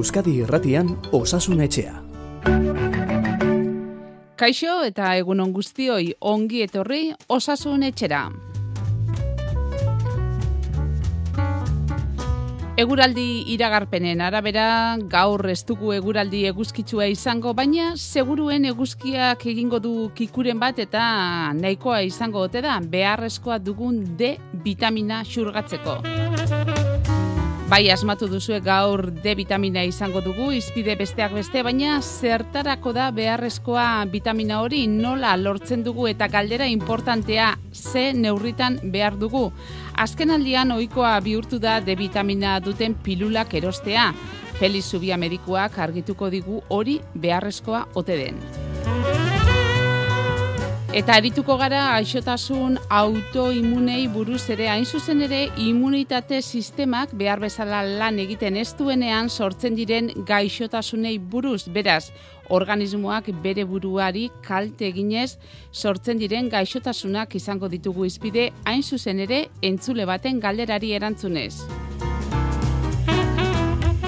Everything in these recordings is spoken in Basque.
Euskadi Irratian Osasun Etxea. Kaixo eta egunon guztioi ongi etorri Osasun Etxera. Eguraldi iragarpenen arabera gaur ez dugu eguraldi eguzkitsua izango, baina seguruen eguzkiak egingo du kikuren bat eta nahikoa izango ote da beharrezkoa dugun D vitamina xurgatzeko. Bai, asmatu duzue gaur D vitamina izango dugu, izpide besteak beste, baina zertarako da beharrezkoa vitamina hori nola lortzen dugu eta galdera importantea ze neurritan behar dugu. Azken aldian ohikoa bihurtu da D vitamina duten pilulak erostea. Feliz Zubia medikuak argituko digu hori beharrezkoa ote den. Eta arituko gara aixotasun autoimunei buruz ere hain zuzen ere immunitate sistemak behar bezala lan egiten ez duenean sortzen diren gaixotasunei buruz. Beraz, organismoak bere buruari kalte eginez sortzen diren gaixotasunak izango ditugu izpide hain zuzen ere entzule baten galderari erantzunez.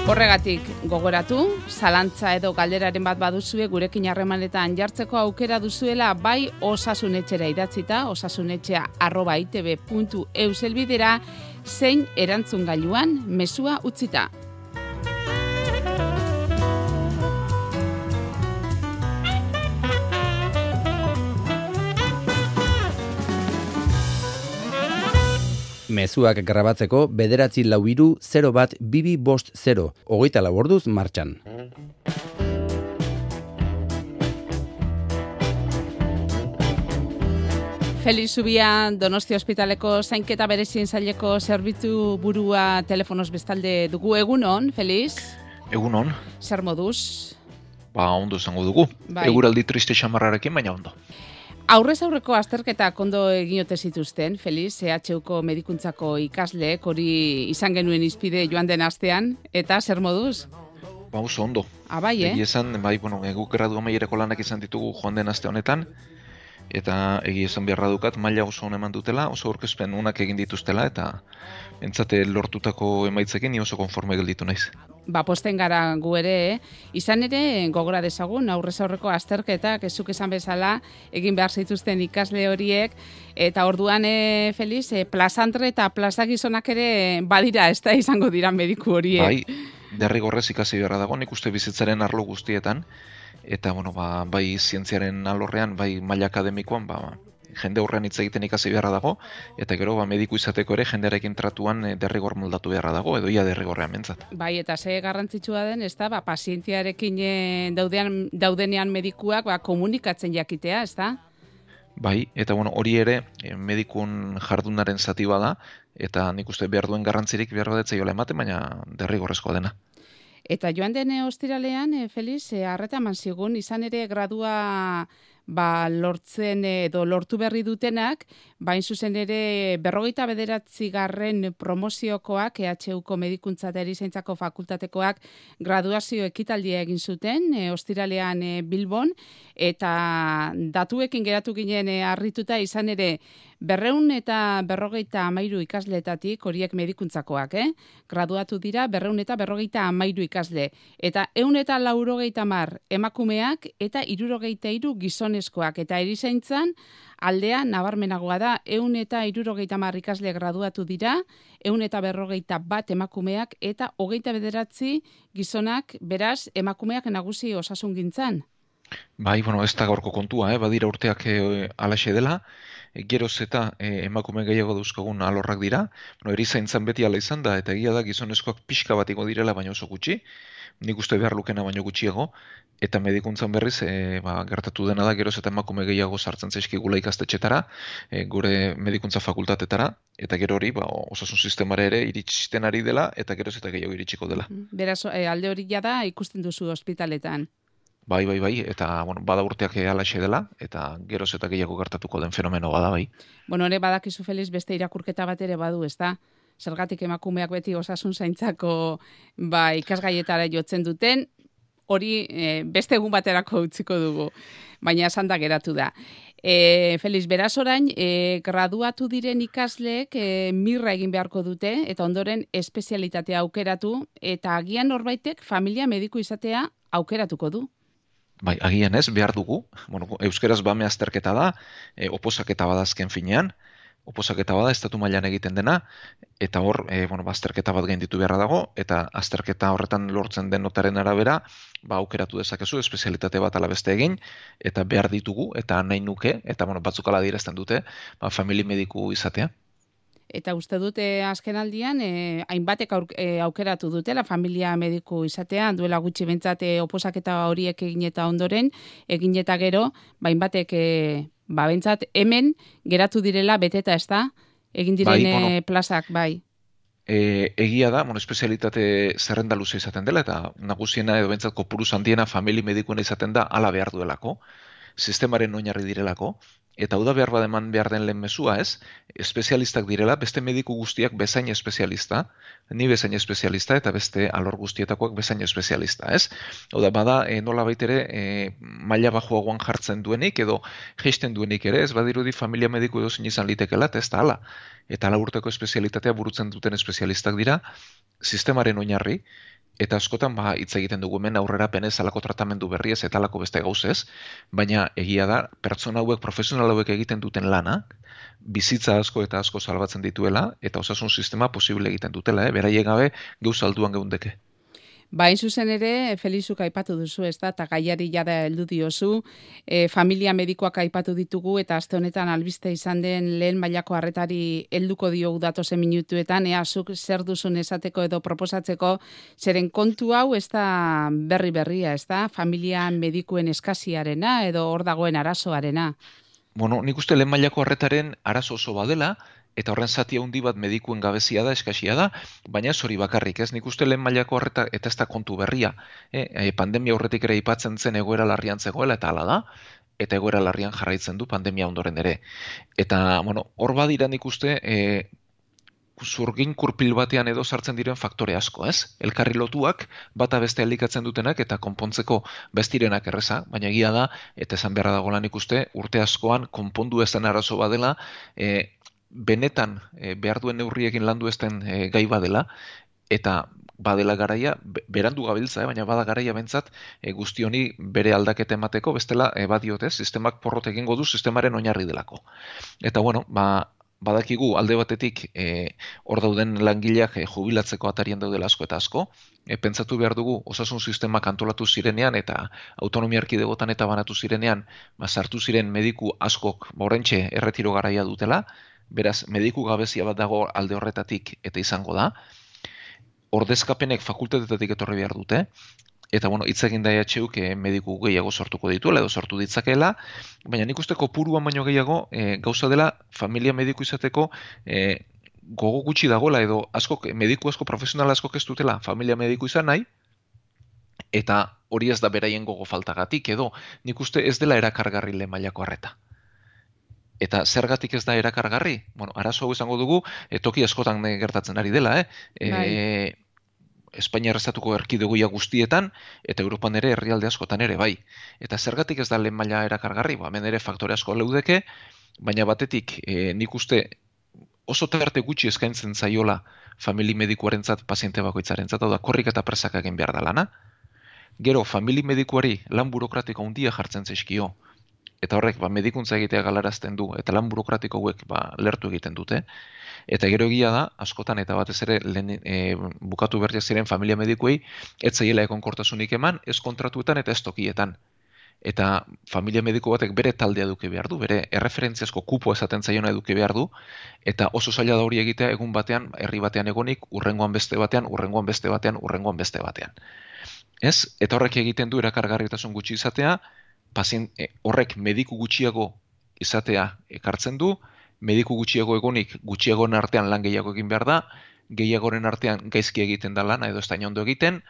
Horregatik gogoratu, zalantza edo galderaren bat baduzue gurekin harremanetan jartzeko aukera duzuela bai osasunetxera idatzita, osasunetxea arroba itb.eu zelbidera, zein erantzun gailuan mesua utzita. Mezuak grabatzeko bederatzi lau iru 0 bat bibi bost 0, hogeita laborduz martxan. Feliz Zubia, Donosti Hospitaleko zainketa berezien zaileko zerbitzu burua telefonos bestalde dugu egunon, Feliz? Egunon. Zer moduz? Ba, ondo zango dugu. Bai. Eguraldi triste xamarrarekin, baina ondo. Aurrez aurreko azterketa kondo eginote zituzten, Feliz, CHUko medikuntzako ikasleek hori izan genuen izpide joan den astean, eta zer moduz? Ba, oso ondo. Abai, eh? Egi esan, bai, bueno, guk gradu amaierako lanak izan ditugu joan den aste honetan, eta egi esan beharra dukat, maila oso on eman dutela, oso aurkezpen unak egin dituztela, eta entzate lortutako emaitzekin ni oso konforme gelditu naiz. ba, posten gara gu ere, eh? izan ere, gogora dezagun, aurrez aurreko azterketak, ezuk esan bezala, egin behar zituzten ikasle horiek, eta orduan, e, Feliz, e, plazantre eta plazagizonak ere badira, ez da izango dira mediku horiek. Bai, derrigorrez ikasi beharra dago, nik uste bizitzaren arlo guztietan, eta, bueno, ba, bai zientziaren alorrean, bai maila akademikoan, ba, jende horrean hitz egiten ikasi beharra dago, eta gero ba, mediku izateko ere jendearekin tratuan eh, derrigor moldatu beharra dago, edo ia derrigorrean mentzat. Bai, eta ze garrantzitsua den, ez da, ba, pazientziarekin e, daudean, daudenean medikuak ba, komunikatzen jakitea, ez da? Bai, eta bueno, hori ere eh, medikun jardunaren zati bada, eta nik uste behar duen garrantzirik behar badetzei ematen, baina derrigorrezkoa dena. Eta joan den eh, ostiralean, e, Feliz, e, arreta eman zigun, izan ere gradua ba, lortzen edo lortu berri dutenak, bain zuzen ere berrogeita bederatzi garren promoziokoak, EHUko medikuntza eta erizaintzako fakultatekoak graduazio ekitaldia egin zuten, e, ostiralean e, Bilbon, eta datuekin geratu ginen e, harrituta izan ere berreun eta berrogeita amairu ikasleetatik, horiek medikuntzakoak, eh? graduatu dira berreun eta berrogeita amairu ikasle. Eta eun eta laurogeita mar emakumeak eta irurogeita iru gizonezkoak. Eta erizaintzan aldea nabarmenagoa da, eun eta irurogeita mar ikasle graduatu dira, eun eta berrogeita bat emakumeak eta hogeita bederatzi gizonak, beraz, emakumeak nagusi osasun gintzan. Bai, bueno, ez da gaurko kontua, eh? badira urteak e, alaxe dela, e, geroz eta e, emakume gehiago dauzkagun alorrak dira, bueno, erizaintzan beti ala izan da, eta egia da gizonezkoak pixka batiko direla baina oso gutxi, nik uste behar lukena baino gutxiago, eta medikuntzan berriz e, ba, gertatu dena da geroz eta emakume gehiago sartzen zaizkigula ikastetxetara, e, gure medikuntza fakultatetara, eta gero hori ba, osasun sistemare ere iritsiten ari dela, eta geroz eta gehiago iritsiko dela. Beraz, e, alde hori jada ikusten duzu ospitaletan. Bai, bai, bai, eta bueno, bada urteak alaxe dela, eta geroz eta gehiago gertatuko den fenomeno bada, bai. Bueno, ere badakizu Feliz beste irakurketa bat ere badu, ez da? Zergatik emakumeak beti osasun zaintzako ba, ikasgaietara jotzen duten, hori e, beste egun baterako utziko dugu, baina esan da geratu da. E, Feliz, beraz orain, e, graduatu diren ikasleek e, mirra egin beharko dute, eta ondoren espezialitatea aukeratu, eta agian norbaitek familia mediku izatea aukeratuko du. Bai, agian ez, behar dugu. Bueno, euskeraz bame azterketa da, e, oposaketa badazken finean, oposaketa bada estatu mailan egiten dena eta hor e, bueno, azterketa bat gainditu beharra dago eta azterketa horretan lortzen den notaren arabera ba aukeratu dezakezu espezialitate bat ala beste egin eta behar ditugu eta nahi nuke eta bueno batzuk ala dirazten dute ba famili mediku izatea. Eta uste dute azken aldian, e, hainbatek e, aukeratu dutela familia mediku izatea, duela gutxi bentsate oposaketa horiek egin eta ondoren, egin eta gero, bainbatek e, ba, bentsat, hemen geratu direla beteta ez da, egin diren bai, plazak, bai. E, egia da, bueno, espezialitate zerrenda luze izaten dela, eta nagusiena edo bentsat kopuru zandiena famili medikuen izaten da ala behar duelako, sistemaren oinarri direlako, Eta hau da behar bademan behar den lehen mesua, ez? Espezialistak direla, beste mediku guztiak bezain espezialista, ni bezain espezialista, eta beste alor guztietakoak bezain espezialista, ez? Hau da, bada, e, nola baitere, e, maila bajoagoan jartzen duenik, edo geisten duenik ere, ez? Badirudi familia mediku edo zin izan litekela, eta ez da ala. Eta ala urteko espezialitatea burutzen duten espezialistak dira, sistemaren oinarri, eta askotan ba hitz egiten dugu hemen aurrera penez alako tratamendu berriez eta alako beste gauzez, baina egia da pertsona hauek profesional hauek egiten duten lana bizitza asko eta asko salbatzen dituela eta osasun sistema posible egiten dutela, eh? beraiek gabe geuz alduan geundeke. Bain zuzen ere, Felizuk aipatu duzu, ez da, eta gaiari jada heldu diozu, e, familia medikoak aipatu ditugu, eta azte honetan albiste izan den lehen mailako harretari helduko dio datozen minutuetan, ea zuk zer duzun esateko edo proposatzeko, zeren kontu hau ez da berri berria, ez da, familia medikuen eskasiarena edo hor dagoen arazoarena. Bueno, nik uste lehen mailako harretaren arazo oso badela, eta horren zati handi bat medikuen gabezia da, eskasia da, baina ez hori bakarrik, ez nik uste lehen mailako horreta eta ez da kontu berria. E, pandemia horretik ere ipatzen zen egoera larrian zegoela eta hala da, eta egoera larrian jarraitzen du pandemia ondoren ere. Eta, bueno, hor badira nik uste, e, zurgin kurpil batean edo sartzen diren faktore asko, ez? Elkarri lotuak, bata beste elikatzen dutenak eta konpontzeko bestirenak erreza, baina egia da, eta esan beharra dago lan ikuste, urte askoan konpondu ezen arazo badela, e, benetan e, behar duen neurriekin landu ezten e, gai badela, eta badela garaia, berandu gabiltza, eh, baina bada garaia bentzat e, guzti honi bere aldaketa emateko, bestela e, badiote, sistemak porrot egingo du sistemaren oinarri delako. Eta bueno, ba, badakigu alde batetik e, hor dauden langileak e, jubilatzeko atarien daudela asko eta asko, e, pentsatu behar dugu osasun sistemak antolatu zirenean eta autonomia arkidegotan eta banatu zirenean, ba, sartu ziren mediku askok borrentxe erretiro garaia dutela, beraz, mediku gabezia bat dago alde horretatik eta izango da, ordezkapenek fakultatetatik etorri behar dute, eta bueno, hitz egin da EHUk eh, mediku gehiago sortuko dituela edo sortu ditzakeela, baina nik uste kopuruan baino gehiago e, gauza dela familia mediku izateko e, gogo gutxi dagoela edo asko mediku asko profesional asko ez dutela familia mediku izan nahi, eta hori ez da beraien gogo faltagatik edo nik uste ez dela erakargarri le mailako harreta. Eta zergatik ez da erakargarri? Bueno, arazo izango dugu, e, toki askotan gertatzen ari dela, eh? E, bai. Espainia errezatuko erkidegoia guztietan, eta Europan ere herrialde askotan ere, bai. Eta zergatik ez da lehen maila erakargarri? Ba, hemen ere faktore asko leudeke, baina batetik e, nik uste oso tarte gutxi eskaintzen zaiola famili medikuarentzat paziente bakoitzarentzat, hau da korrik eta presak egin behar da lana. Gero, famili medikuari lan burokratiko handia jartzen zaizkio, eta horrek ba, medikuntza egitea galarazten du, eta lan burokratiko hauek ba, lertu egiten dute. Eta gero egia da, askotan eta batez ere lehen, e, bukatu berria ziren familia medikuei, ez zaiela ekonkortasunik eman, ez kontratuetan eta ez tokietan. Eta familia mediku batek bere taldea duke behar du, bere erreferentziazko kupo esaten zaiona eduke behar du, eta oso zaila da hori egitea egun batean, herri batean egonik, urrengoan beste batean, urrengoan beste batean, urrengoan beste batean. Ez? Eta horrek egiten du erakargarritasun gutxi izatea, pazien, eh, horrek mediku gutxiago izatea ekartzen du, mediku gutxiago egonik gutxiagoen artean lan gehiago egin behar da, gehiagoren artean gaizki egiten da lana edo ez ondo egiten,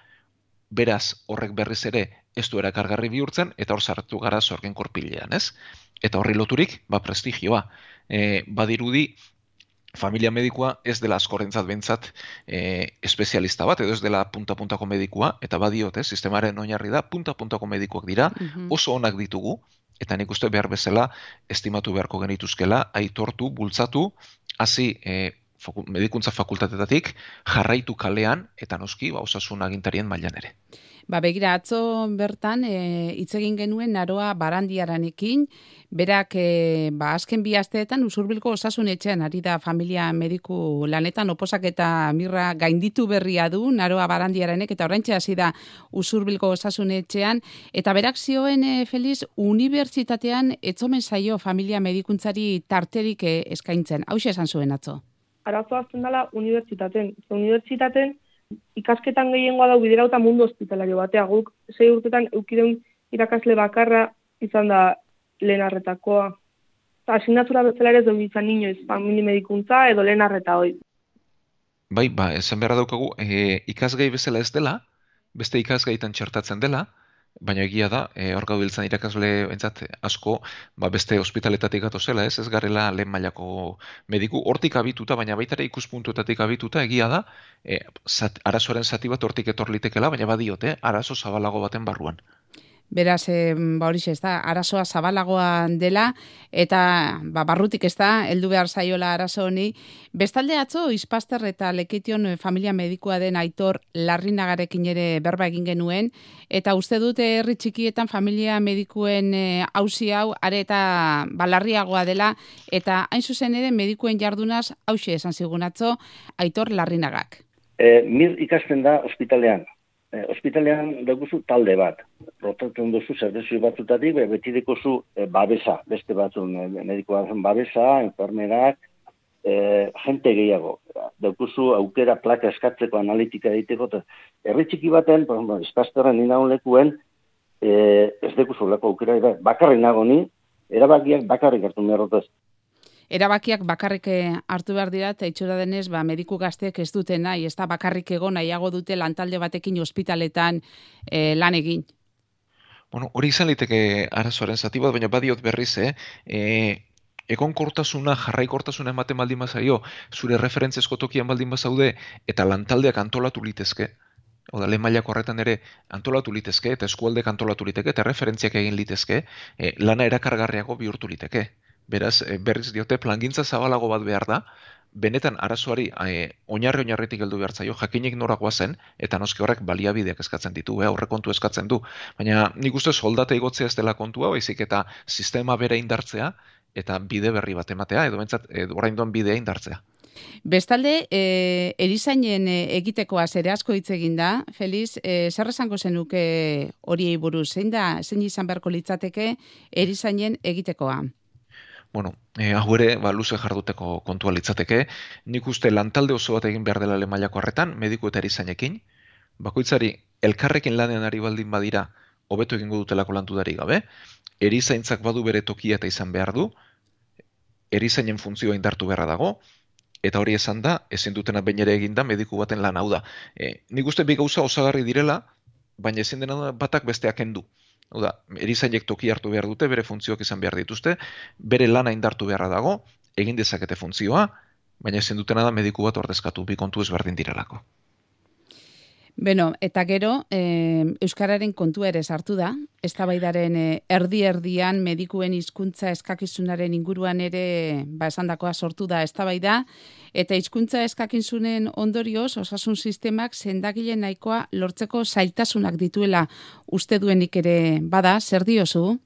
beraz horrek berriz ere ez du erakargarri bihurtzen, eta hor sartu gara zorgen korpilean, ez? Eta horri loturik, ba, prestigioa. E, badirudi, familia medikua ez dela askorentzat bentzat e, espezialista bat, edo ez dela punta-puntako medikua, eta badiot, eh, sistemaren oinarri da, punta-puntako medikuak dira, mhm. oso onak ditugu, eta nik uste behar bezala estimatu beharko genituzkela, aitortu, bultzatu, hasi e, medikuntza fakultatetatik jarraitu kalean eta noski ba osasun agintarien mailan ere. Ba begira atzo bertan e, hitz egin genuen naroa barandiaranekin, berak e, ba azken bi asteetan usurbilko osasun etxean ari da familia mediku lanetan oposak eta mirra gainditu berria du naroa barandiaranek eta oraintxe hasi da usurbilko osasun etxean eta berak zioen e, Feliz unibertsitatean etzomen zaio familia medikuntzari tarterik e, eskaintzen. Hau esan zuen atzo arazoa azten dela unibertsitaten. Unibertsitaten ikasketan gehiengoa dau biderauta mundu hospitalario batea guk, sei urtetan eukideun irakasle bakarra izan da lehen arretakoa. Asignatura bezala ere duen izan inoiz, famili medikuntza edo lehen arreta hoi. Bai, ba, esan beharra daukagu, e, ikasgai bezala ez dela, beste ikasgaitan txertatzen dela, baina egia da, e, hor gau biltzen irakasle entzat asko, ba beste ospitaletatik gato zela, ez, ez garela lehen mailako mediku, hortik abituta, baina baita ere ikuspuntuetatik abituta, egia da, e, zat, arazoaren zati bat hortik etorlitekela, baina badiote, arazo zabalago baten barruan. Beraz, e, ba hori ez da, arazoa zabalagoan dela, eta ba, barrutik ez da, heldu behar zaiola arazo honi. Bestalde atzo, izpaster eta lekition familia medikua den aitor larrinagarekin ere berba egin genuen, eta uste dute herri txikietan familia medikuen hausi hau, are eta balarriagoa dela, eta hain zuzen ere medikuen jardunaz hausi esan zigun atzo, aitor larrinagak. E, mir ikasten da ospitalean, eh, ospitalean daukuzu talde bat. Rotatzen duzu zerbezio batzutatik, be, beti zu eh, babesa, beste batzun, eh, medikoa zen babesa, enfermerak, eh, jente gehiago. Daukuzu aukera plaka eskatzeko analitika egiteko, herri txiki baten, espazterren nina lekuen, eh, ez dekuzu leko aukera, bakarri nago ni, erabakiak bakarrik hartu merrotez erabakiak bakarrik eh, hartu behar dira eta itxura denez ba, mediku gazteek ez dute nahi, ez da bakarrik egon nahiago dute lantalde batekin ospitaletan e, lan egin. Bueno, hori izan liteke arazoaren zati bat, baina badiot berriz, eh? E, egon kortasuna, jarrai kortasuna ematen baldin bazaio, zure referentziesko tokian baldin bazaude, eta lantaldeak antolatu litezke, Oda, lehen mailako horretan ere antolatu litezke, eta eskualde antolatu liteke, eta referentziak egin litezke, e, lana erakargarriago bihurtu liteke. Beraz, eh, berriz diote, plangintza zabalago bat behar da, benetan arazoari e, oinarri oinarritik heldu behar zaio, jakinik norakoa zen, eta noski horrek baliabideak eskatzen ditu, eh, horre kontu eskatzen du. Baina nik uste soldata igotzea ez dela kontua, baizik eta sistema bere indartzea, eta bide berri bat ematea, edo bentsat, edo orain duen bidea indartzea. Bestalde, e, erizainen egitekoa zere asko hitz egin da, Feliz, e, zer esango zenuke horiei buruz, zein da, zein izan beharko litzateke erizainen egitekoa? Bueno, e, hau ere, ba, luze jarduteko kontua litzateke, nik uste lantalde oso bat egin behar dela mailako harretan, mediku eta erizainekin, bakoitzari elkarrekin lanean ari baldin badira, hobeto egingo dutelako lantudari gabe, erizaintzak badu bere tokia eta izan behar du, erizainen funtzioa indartu beharra dago, eta hori esan da, ezin dutena bain ere eginda mediku baten lan. Hau da. E, nik uste bi gauza osagarri direla, baina ezin dena batak besteak endu. Oda, erizainek toki hartu behar dute, bere funtzioak izan behar dituzte, bere lana indartu beharra dago, egin dezakete funtzioa, baina ezin dutena da mediku bat ordezkatu, bi kontu ezberdin direlako. Beno, eta gero, e, Euskararen kontu ere sartu da, ez baidaren eh, erdi-erdian medikuen hizkuntza eskakizunaren inguruan ere, ba esan dakoa sortu da, ez da eta hizkuntza eskakizunen ondorioz, osasun sistemak zendagile nahikoa lortzeko zailtasunak dituela uste duenik ere bada, zer diozu?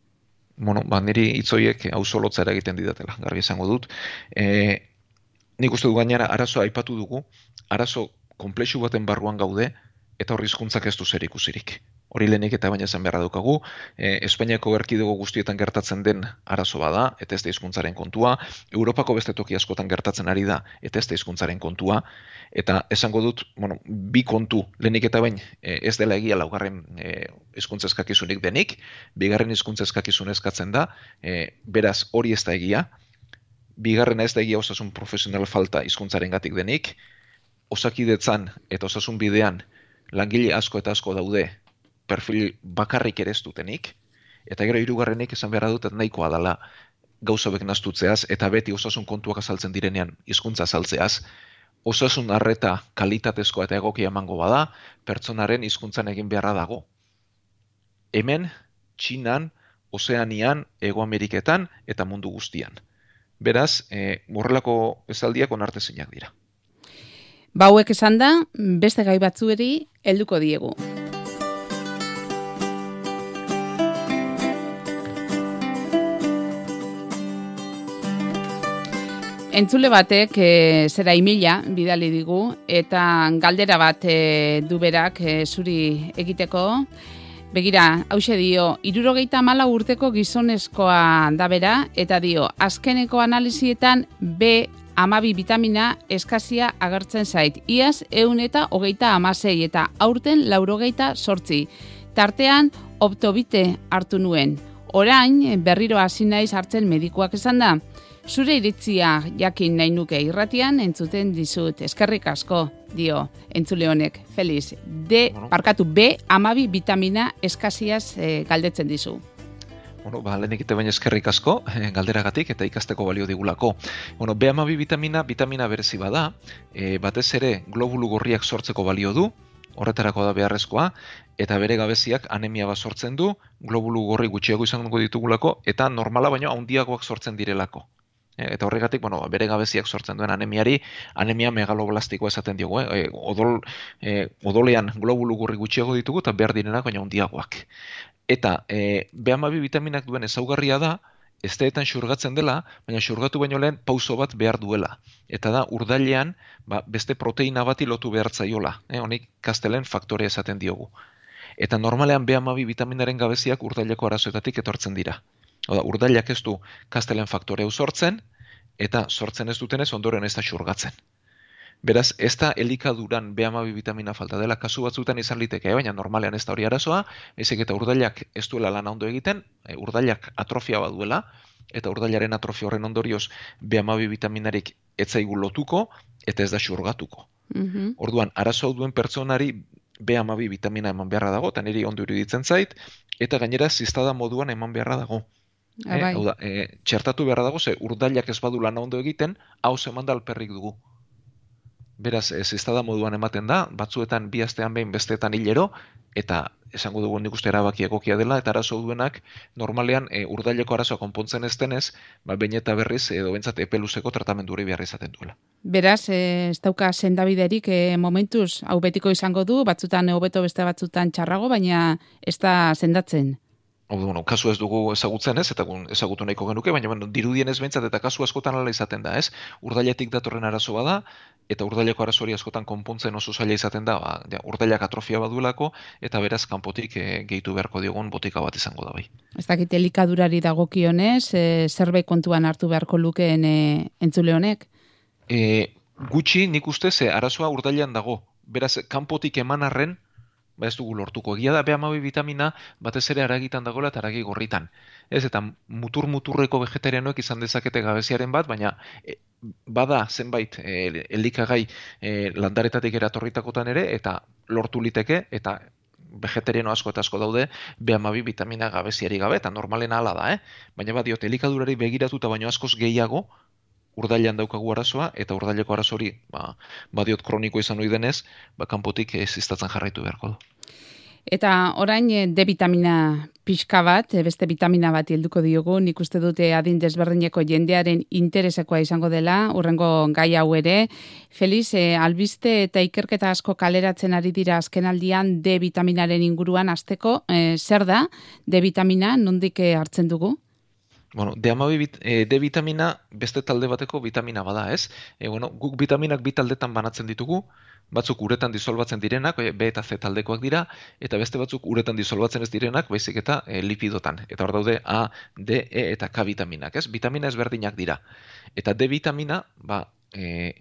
Bueno, ba, niri itzoiek hau solotzera egiten didatela, garbi esango dut. E, nik uste du gainera, arazo aipatu dugu, arazo komplexu baten barruan gaude, eta hori hizkuntzak ez du zer ikusirik. Hori lehenik eta baina zen beharra dukagu, e, Espainiako erkidego guztietan gertatzen den arazo bada, eta ez da hizkuntzaren kontua, Europako beste toki askotan gertatzen ari da, eta ez da hizkuntzaren kontua, eta esango dut, bueno, bi kontu lehenik eta bain e, ez dela egia laugarren e, hizkuntza eskakizunik denik, bigarren hizkuntza eskakizun eskatzen da, e, beraz hori ez da egia, bigarren ez da egia osasun profesional falta hizkuntzaren gatik denik, osakidetzan eta osasun bidean, langile asko eta asko daude perfil bakarrik ere ez dutenik, eta gero hirugarrenik esan behar dut nahikoa dela gauza bek naztutzeaz, eta beti osasun kontuak azaltzen direnean hizkuntza azaltzeaz, osasun arreta kalitatezkoa eta egokia emango bada, pertsonaren hizkuntzan egin beharra dago. Hemen, txinan, Ozeanian, Ego Ameriketan eta mundu guztian. Beraz, e, morrelako esaldiak onartezinak dira. Bauek esan da, beste gai batzueri helduko diegu. Entzule batek e, zera imila bidali digu eta galdera bat e, du berak e, zuri egiteko. Begira, hause dio, irurogeita mala urteko gizonezkoa da bera eta dio, azkeneko analizietan B amabi vitamina eskazia agertzen zait. Iaz, eun eta hogeita amasei eta aurten laurogeita sortzi. Tartean, optobite hartu nuen. Orain, berriro hasi naiz hartzen medikuak esan da. Zure iritzia jakin nahi nuke irratian entzuten dizut. Eskerrik asko, dio, entzule honek, Feliz. D, parkatu, B, amabi vitamina eskaziaz e, galdetzen dizu. Bueno, ba, lehenik ite baina eskerrik asko, eh, galderagatik eta ikasteko balio digulako. Bueno, B amabi vitamina, vitamina berezi bada, e, batez ere globulu gorriak sortzeko balio du, horretarako da beharrezkoa, eta bere gabeziak anemia bat sortzen du, globulu gorri gutxiago izango ditugulako, eta normala baino handiagoak sortzen direlako. E, eta horregatik, bueno, bere gabeziak sortzen duen anemiari, anemia megaloblastikoa esaten diogu, eh? E, odol, e, odolean globulu gurri gutxiago ditugu eta behar direnak baina handiagoak. Eta e, behamabi vitaminak duen ezaugarria da, esteetan xurgatzen dela, baina xurgatu baino lehen pauso bat behar duela. Eta da, urdailean, ba, beste proteina bati lotu behar zaiola. Eh? Honik, kastelen faktore esaten diogu. Eta normalean behamabi vitaminaren gabeziak urdaileko arazoetatik etortzen dira. Oda, urdailak ez du kastelen faktore sortzen, eta sortzen ez dutenez ondoren ez da xurgatzen. Beraz, ez da elikaduran B12 vitamina falta dela kasu batzutan izan liteke, baina normalean ez da hori arazoa, ezek eta urdailak ez duela lan ondo egiten, e, urdailak atrofia baduela, eta urdailaren atrofia horren ondorioz B12 vitaminarik ez zaigu lotuko, eta ez da xurgatuko. Mm Orduan, arazo duen pertsonari B12 vitamina eman beharra dago, eta niri ondo iruditzen zait, eta gainera ziztada moduan eman beharra dago. Bai. hau da, e, txertatu beharra dago, ze urdailak ez badu lan ondo egiten, hau zeman da alperrik dugu. Beraz, ez ez moduan ematen da, batzuetan bi astean behin besteetan hilero, eta esango dugu nik uste erabaki egokia dela, eta arazo duenak, normalean e, urdaileko arazoa konpontzen ez denez, ba, bain eta berriz, edo bentsat epeluzeko tratamendu hori behar izaten duela. Beraz, e, ez dauka sendabiderik e, momentuz, hau betiko izango du, batzutan hobeto beste batzutan txarrago, baina ez da sendatzen. Hau bueno, kasu ez dugu ezagutzen ez, eta ezagutu nahiko genuke, baina bueno, dirudien ez behintzat eta kasu askotan ala izaten da, ez? Urdailetik datorren arazoa da, eta urdaileko arazori askotan konpontzen oso zaila izaten da, ba, ja, urdailak atrofia baduelako, eta beraz kanpotik e, gehitu beharko diogun botika bat izango da bai. Ez dakit elikadurari dagokionez, e, zerbait kontuan hartu beharko lukeen e, entzule honek? E, gutxi nik uste ze arazoa urdailean dago. Beraz, kanpotik eman arren, ba ez dugu lortuko. Egia da B12 vitamina batez ere aragitan dagoela eta aragi gorritan. Ez eta mutur muturreko vegetarianoek izan dezakete gabeziaren bat, baina e, bada zenbait e, elikagai e, landaretatik eratorritakotan ere eta lortu liteke eta vegetariano asko eta asko daude B12 vitamina gabeziari gabe eta normalen hala da, eh? Baina badiot elikadurari begiratuta baino askoz gehiago urdailan daukagu arazoa, eta urdaileko arazori, ba, badiot kroniko izan ohi denez, ba, kanpotik ez iztatzen jarraitu beharko du. Eta orain eh, D vitamina pixka bat, eh, beste vitamina bat helduko diogu, nik uste dute adin desberdineko jendearen interesekoa izango dela, urrengo gai hau ere. Feliz, eh, albiste eta ikerketa asko kaleratzen ari dira azkenaldian D vitaminaren inguruan azteko, zer da D vitamina, nondik hartzen dugu? Bueno, D, bit, e, D vitamina beste talde bateko vitamina bada, ez? E, bueno, guk vitaminak bi taldetan banatzen ditugu, batzuk uretan disolbatzen direnak, B eta C taldekoak dira, eta beste batzuk uretan disolbatzen ez direnak, baizik eta e, lipidotan. Eta hor daude A, D, E eta K vitaminak, ez? Vitamina ezberdinak dira. Eta D vitamina, ba, e,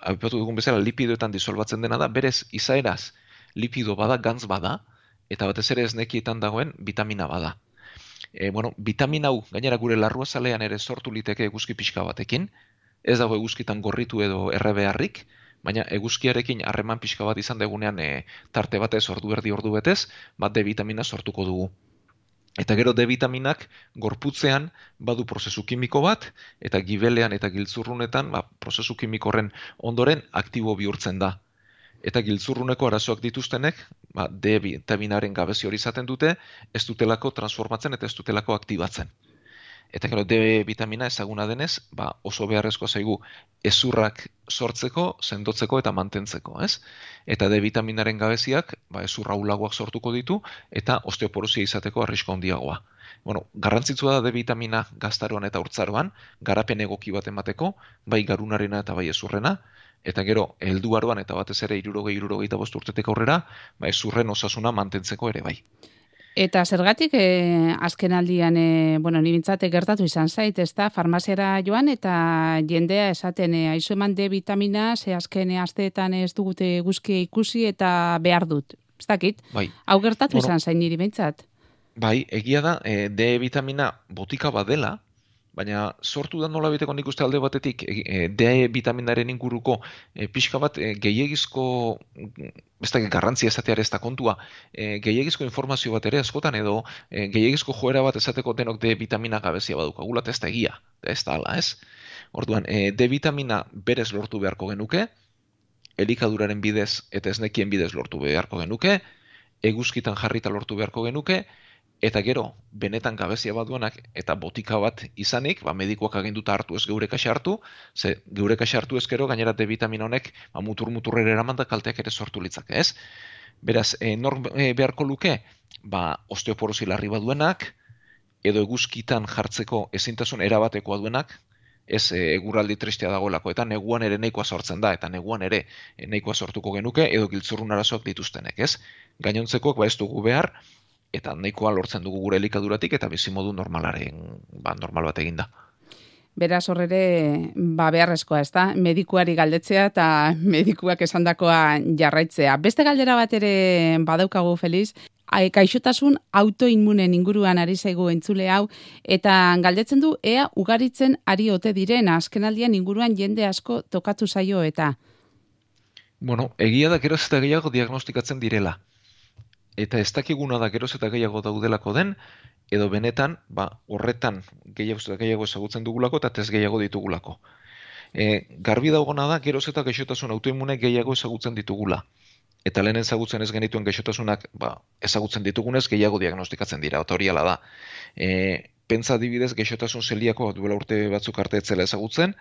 apipatu dugun bezala, lipidoetan disolbatzen dena da, berez izaeraz lipido bada, gantz bada, eta batez ere ez nekietan dagoen vitamina bada e, bueno, vitamina hau, gainera gure larrua zalean ere sortu liteke eguzki pixka batekin, ez dago eguzkitan gorritu edo errebeharrik, baina eguzkiarekin harreman pixka bat izan degunean e, tarte batez ordu erdi ordu betez, bat D vitamina sortuko dugu. Eta gero D vitaminak gorputzean badu prozesu kimiko bat, eta gibelean eta giltzurrunetan ba, prozesu kimiko horren ondoren aktibo bihurtzen da. Eta giltzurruneko arazoak dituztenek, ba, D vitaminaren gabezi hori izaten dute, ez dutelako transformatzen eta ez dutelako aktibatzen. Eta gero D vitamina ezaguna denez, ba, oso beharrezko zaigu ezurrak sortzeko, sendotzeko eta mantentzeko, ez? Eta D vitaminaren gabeziak, ba, ezurra ulagoak sortuko ditu eta osteoporosia izateko arrisko handiagoa. Bueno, garrantzitsua da D vitamina gaztaroan eta urtzaroan, garapen egoki bat emateko, bai garunarena eta bai ezurrena, eta gero helduaroan eta batez ere 60 65 urtetik aurrera, ba ezurren osasuna mantentzeko ere bai. Eta zergatik e, azken aldian, e, bueno, nibintzate gertatu izan zait, ez da, farmaziara joan eta jendea esaten, e, aizu eman D vitamina, ze azken asteetan ez dugute guzki ikusi eta behar dut. Ez dakit, bai. hau gertatu izan zain niri bintzat. Bai, egia da, e, D vitamina botika badela, baina sortu da nola biteko nik uste alde batetik e, e D vitaminaren inguruko e, pixka bat e, gehiagizko ez da garrantzia esateare ez da kontua e, gehiagizko informazio bat ere askotan edo e, gehiagizko joera bat esateko denok D vitamina gabezia baduka gulat ez da egia, ez da ala ez? Orduan, e, D vitamina berez lortu beharko genuke elikaduraren bidez eta esnekien bidez lortu beharko genuke eguzkitan jarrita lortu beharko genuke eta gero benetan gabezia baduenak eta botika bat izanik, ba medikuak aginduta hartu ez geure kaxa hartu, ze geure kaxa hartu ez gero gainera D vitamina honek ba mutur muturrera eraman da kalteak ere sortu litzake, ez? Beraz, e, nor e, beharko luke, ba osteoporosi larri baduenak edo eguzkitan jartzeko ezintasun erabatekoa duenak, ez e, eguraldi tristea dagoelako eta neguan ere nahikoa sortzen da eta neguan ere e, nahikoa sortuko genuke edo giltzurrun arazoak dituztenek, ez? Gainontzekoak ba ez dugu behar, eta nahikoa lortzen dugu gure elikaduratik eta bizi modu normalaren ba, normal bat eginda. Beraz horrere ba beharrezkoa, ez da? Medikuari galdetzea eta medikuak esandakoa jarraitzea. Beste galdera bat ere badaukagu Feliz, kaixotasun autoinmunen inguruan ari zaigu entzule hau eta galdetzen du ea ugaritzen ari ote diren azkenaldian inguruan jende asko tokatu zaio eta Bueno, egia da geroz eta gehiago diagnostikatzen direla eta ez dakiguna da geroz eta gehiago daudelako den, edo benetan, ba, horretan gehiago eta gehiago ezagutzen dugulako eta tez gehiago ditugulako. E, garbi daugona da, geroz eta gaixotasun autoimune gehiago ezagutzen ditugula. Eta lehen ezagutzen ez genituen gaixotasunak ba, ezagutzen ditugunez gehiago diagnostikatzen dira, eta hori ala da. E, pentsa adibidez gaixotasun zeliako duela urte batzuk arte etzela ezagutzen,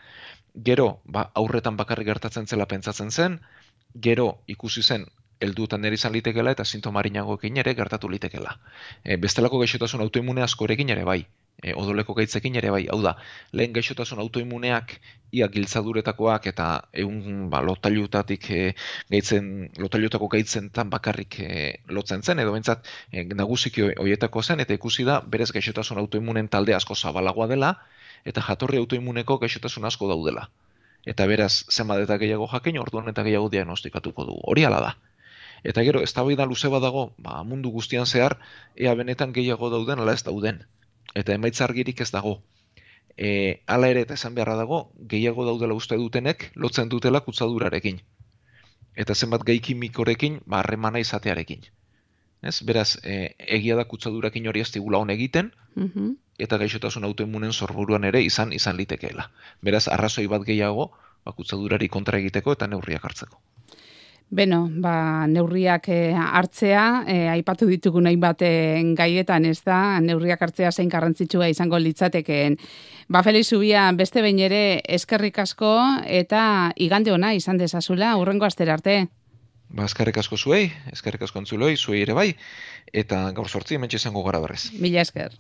gero ba, aurretan bakarrik gertatzen zela pentsatzen zen, gero ikusi zen heldutan nere izan litekela eta sintomarinagoekin ere gertatu litekela. E, bestelako gaixotasun autoimune askorekin ere bai, e, odoleko gaitzekin ere bai. Hau da, lehen gaixotasun autoimuneak ia giltzaduretakoak eta egun ba, lotailutatik e, gaitzen, lotailutako gaitzen tan bakarrik e, lotzen zen, edo bentsat e, nagusiki hoietako zen, eta ikusi da berez gaixotasun autoimunen talde asko zabalagoa dela, eta jatorri autoimuneko gaixotasun asko daudela. Eta beraz, zenbat eta gehiago jakin, orduan eta gehiago diagnostikatuko dugu. Hori ala da. Eta gero, ez da luze badago, ba, mundu guztian zehar, ea benetan gehiago dauden, ala ez dauden. Eta emaitza argirik ez dago. E, ala ere eta esan beharra dago, gehiago daudela uste dutenek, lotzen dutela kutzadurarekin. Eta zenbat gehi kimikorekin, ba, harremana izatearekin. Ez? Beraz, e, egia da kutzadurakin hori ez digula hon egiten, mhm. eta gaixotasun autoimunen sorburuan ere izan izan litekeela. Beraz, arrazoi bat gehiago, ba, kutzadurari kontra egiteko eta neurriak hartzeko. Beno, ba, neurriak e, hartzea, e, aipatu ditugu nahi baten gaietan ez da, neurriak hartzea zein garrantzitsua izango litzatekeen. Ba, Feliz Zubia, beste behin ere eskerrik asko eta igande ona izan dezazula, urrengo astera arte. Ba, eskerrik asko zuei, eskerrik asko antzuloi, zuei ere bai, eta gaur sortzi, mentxe izango gara berrez. Mila esker.